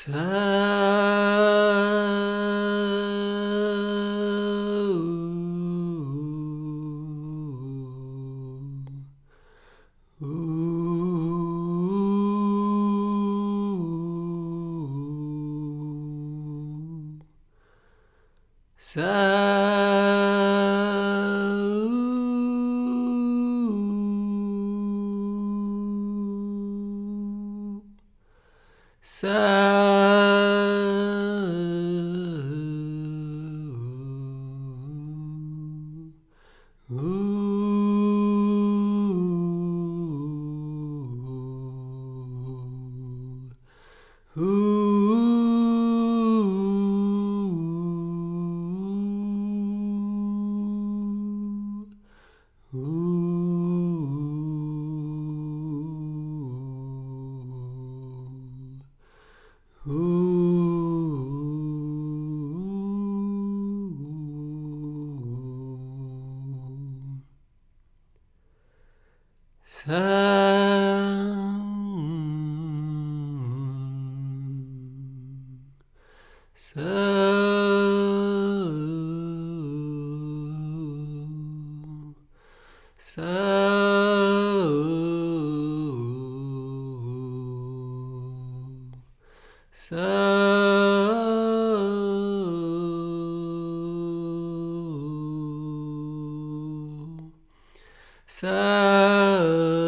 Sound. Ooh. So So so so so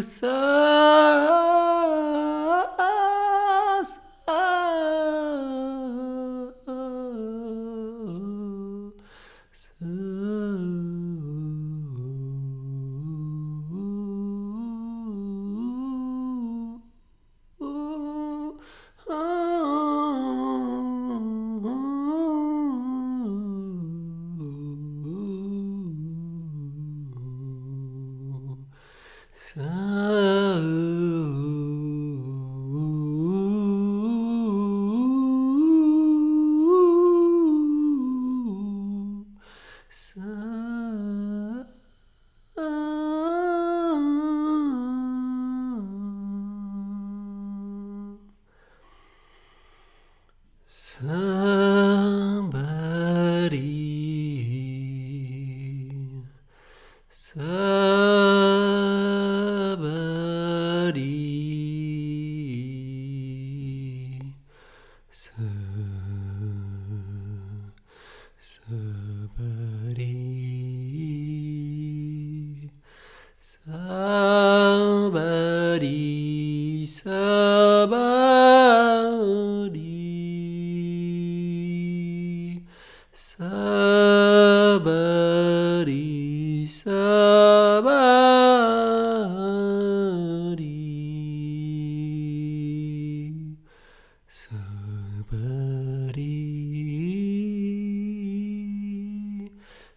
so So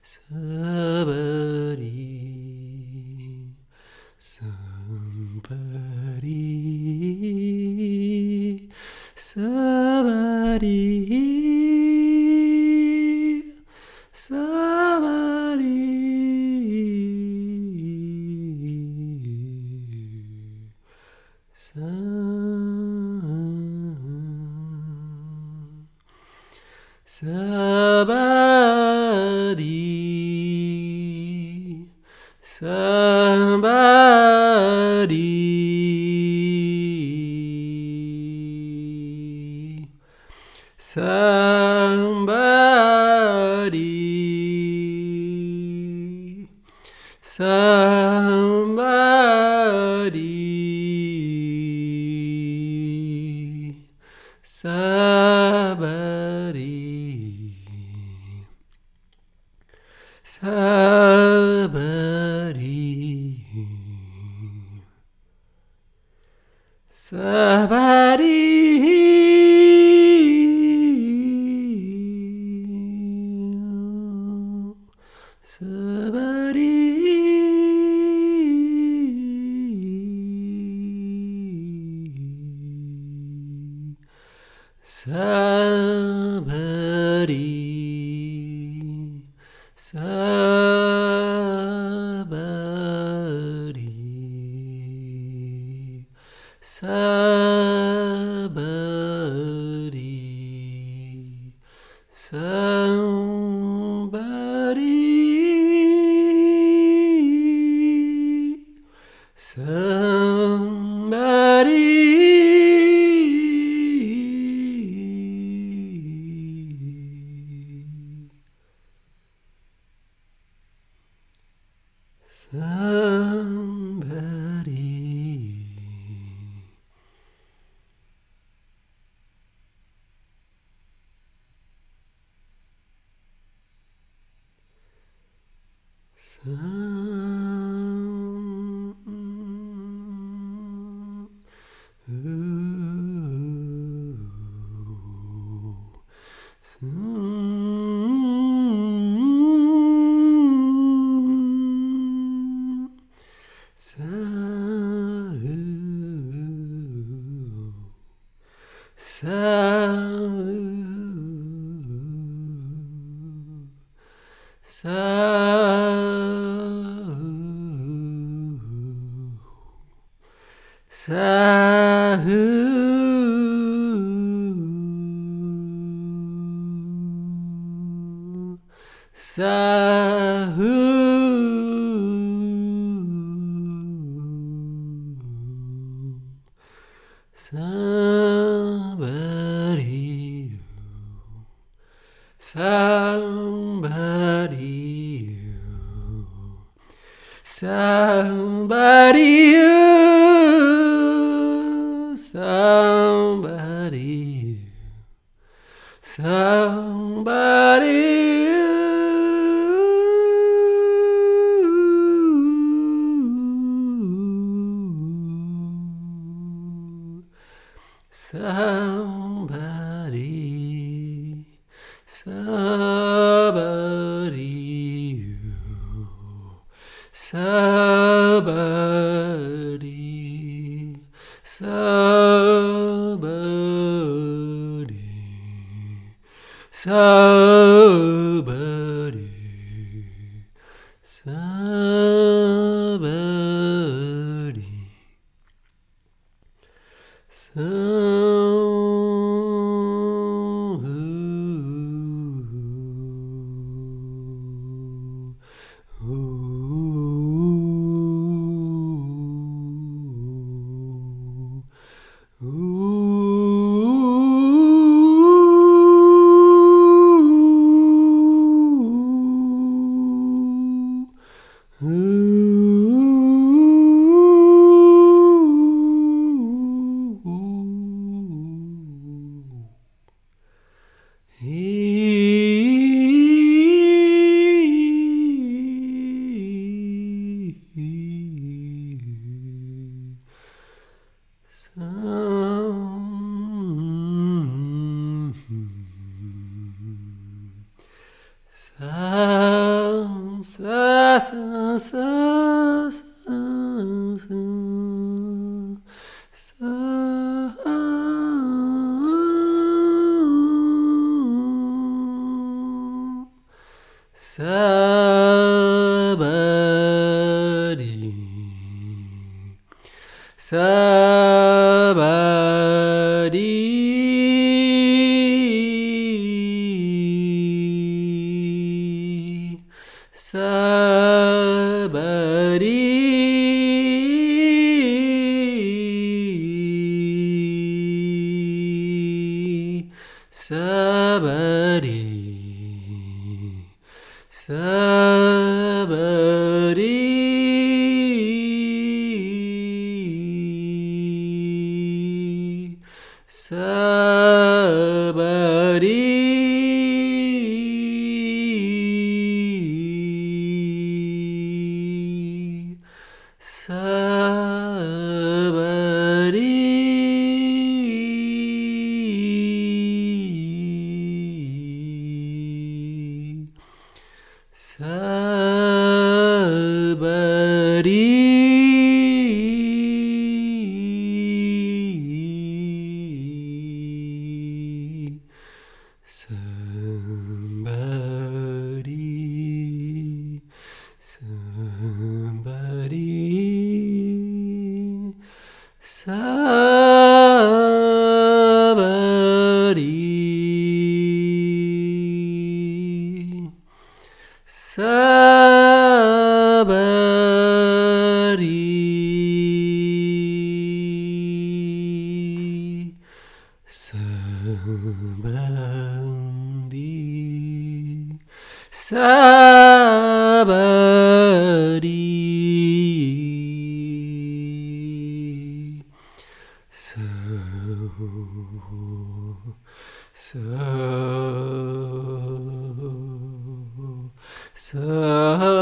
Somebody, somebody, somebody, somebody, somebody. somebody. Somebody. Somebody. Somebody. Somebody. Somebody. Somebody. Somebody, somebody, somebody, somebody, So. Ah. Some, Sahu. Sahu. Somebody. Somebody. Somebody. Somebody. So sa sa sa sa Sabadi. Sabadi. Sabadi Somebody. Somebody. Somebody. Somebody. So, so,